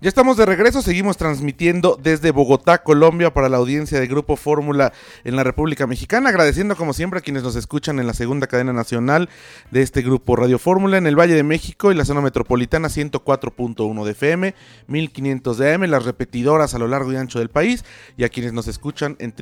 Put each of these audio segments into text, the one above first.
Ya estamos de regreso, seguimos transmitiendo desde Bogotá, Colombia, para la audiencia de Grupo Fórmula en la República Mexicana, agradeciendo como siempre a quienes nos escuchan en la segunda cadena nacional de este Grupo Radio Fórmula en el Valle de México y la zona metropolitana 104.1 de FM, 1500 de AM, las repetidoras a lo largo y ancho del país y a quienes nos escuchan en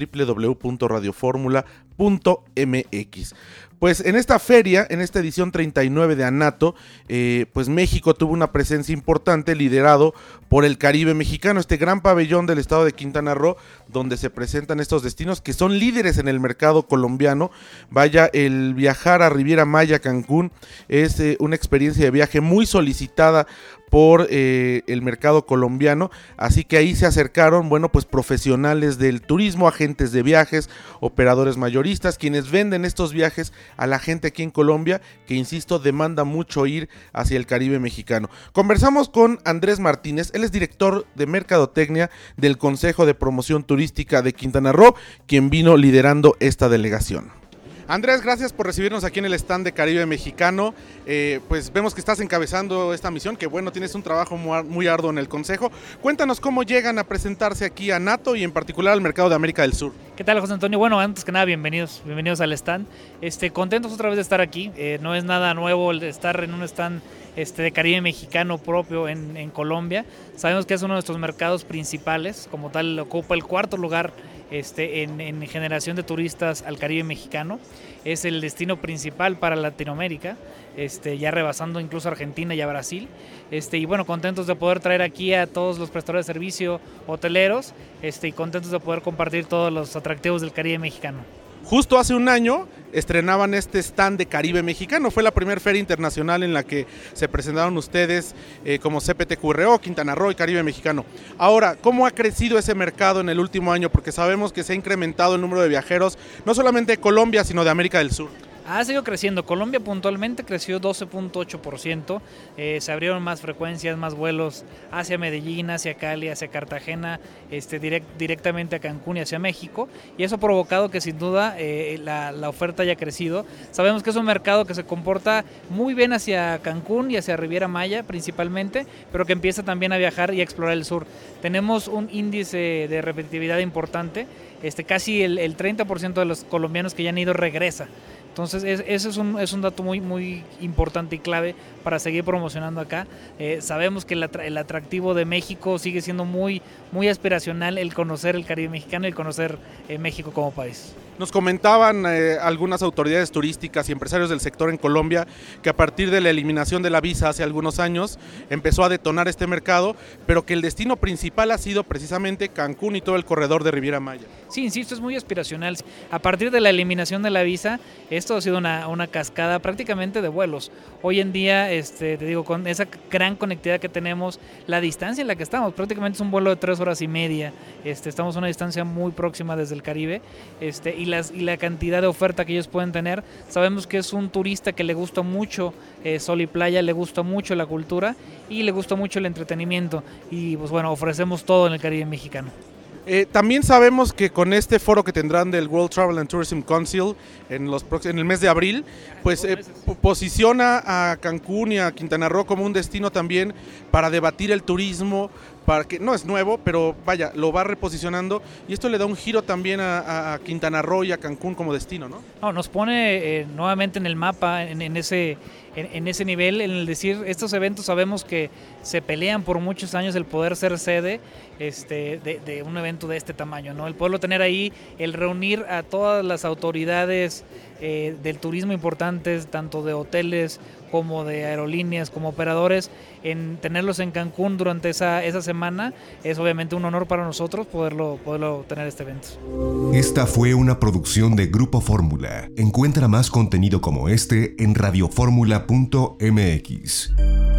Pues en esta feria, en esta edición 39 de Anato, eh, pues México tuvo una presencia importante liderado por el Caribe mexicano, este gran pabellón del estado de Quintana Roo, donde se presentan estos destinos que son líderes en el mercado colombiano. Vaya, el viajar a Riviera Maya, Cancún, es eh, una experiencia de viaje muy solicitada por eh, el mercado colombiano. Así que ahí se acercaron, bueno, pues profesionales del turismo, agentes de viajes, operadores mayoristas, quienes venden estos viajes a la gente aquí en Colombia, que insisto, demanda mucho ir hacia el Caribe mexicano. Conversamos con Andrés Martínez, él es director de Mercadotecnia del Consejo de Promoción Turística de Quintana Roo, quien vino liderando esta delegación. Andrés, gracias por recibirnos aquí en el stand de Caribe Mexicano. Eh, pues vemos que estás encabezando esta misión, que bueno, tienes un trabajo muy arduo en el Consejo. Cuéntanos cómo llegan a presentarse aquí a NATO y en particular al mercado de América del Sur. ¿Qué tal, José Antonio? Bueno, antes que nada, bienvenidos, bienvenidos al stand. Este, contentos otra vez de estar aquí. Eh, no es nada nuevo estar en un stand este, de Caribe mexicano propio en, en, Colombia. Sabemos que es uno de nuestros mercados principales, como tal ocupa el cuarto lugar este, en, generación de turistas al Caribe mexicano. Es el destino principal para Latinoamérica, este, ya rebasando incluso Argentina y a Brasil. Este, y bueno, contentos de poder traer aquí a todos los prestadores de servicio hoteleros este, y contentos de poder compartir todos los atractivos del Caribe mexicano. Justo hace un año estrenaban este stand de Caribe Mexicano. Fue la primera feria internacional en la que se presentaron ustedes eh, como CPTQRO, Quintana Roo y Caribe Mexicano. Ahora, ¿cómo ha crecido ese mercado en el último año? Porque sabemos que se ha incrementado el número de viajeros, no solamente de Colombia, sino de América del Sur. Ha seguido creciendo. Colombia puntualmente creció 12.8%. Eh, se abrieron más frecuencias, más vuelos hacia Medellín, hacia Cali, hacia Cartagena, este, directamente a Cancún y hacia México. Y eso ha provocado que sin duda eh, la, oferta haya crecido. Sabemos que es un mercado que se comporta muy bien hacia Cancún y hacia Riviera Maya principalmente, pero que empieza también a viajar y a explorar el sur. Tenemos un índice de repetitividad importante. Este, casi el 30% de los colombianos que ya han ido regresa. Entonces, ese es un, es un dato muy, muy importante y clave para seguir promocionando acá. Eh, sabemos que el, atractivo de México sigue siendo muy, muy aspiracional el conocer el Caribe mexicano el conocer eh, México como país. Nos comentaban eh, algunas autoridades turísticas y empresarios del sector en Colombia que a partir de la eliminación de la visa hace algunos años empezó a detonar este mercado, pero que el destino principal ha sido precisamente Cancún y todo el corredor de Riviera Maya. Sí, insisto, es muy aspiracional. A partir de la eliminación de la visa, esto ha sido una, una cascada prácticamente de vuelos. Hoy en día, este, te digo, con esa gran conectividad que tenemos, la distancia en la que estamos, prácticamente es un vuelo de tres horas y media. Este, estamos a una distancia muy próxima desde el Caribe. Este, y y, la cantidad de oferta que ellos pueden tener. Sabemos que es un turista que le gusta mucho eh, sol y playa, le gusta mucho la cultura y le gusta mucho el entretenimiento. Y pues bueno, ofrecemos todo en el Caribe mexicano. Eh, también sabemos que con este foro que tendrán del World Travel and Tourism Council en, los en el mes de abril, pues eh, posiciona a Cancún y a Quintana Roo como un destino también para debatir el turismo, para que no es nuevo, pero vaya, lo va reposicionando y esto le da un giro también a, Quintana Roo y a Cancún como destino, ¿no? No, nos pone eh, nuevamente en el mapa, en ese en, ese nivel, en el decir, estos eventos sabemos que se pelean por muchos años el poder ser sede este, de, un evento de este tamaño, ¿no? El poderlo tener ahí, el reunir a todas las autoridades eh, del turismo importantes, tanto de hoteles como de aerolíneas, como operadores, en tenerlos en Cancún durante esa, esa semana, es obviamente un honor para nosotros poderlo, poderlo tener este evento. Esta fue una producción de Grupo Fórmula. Encuentra más contenido como este en radioformula.mx.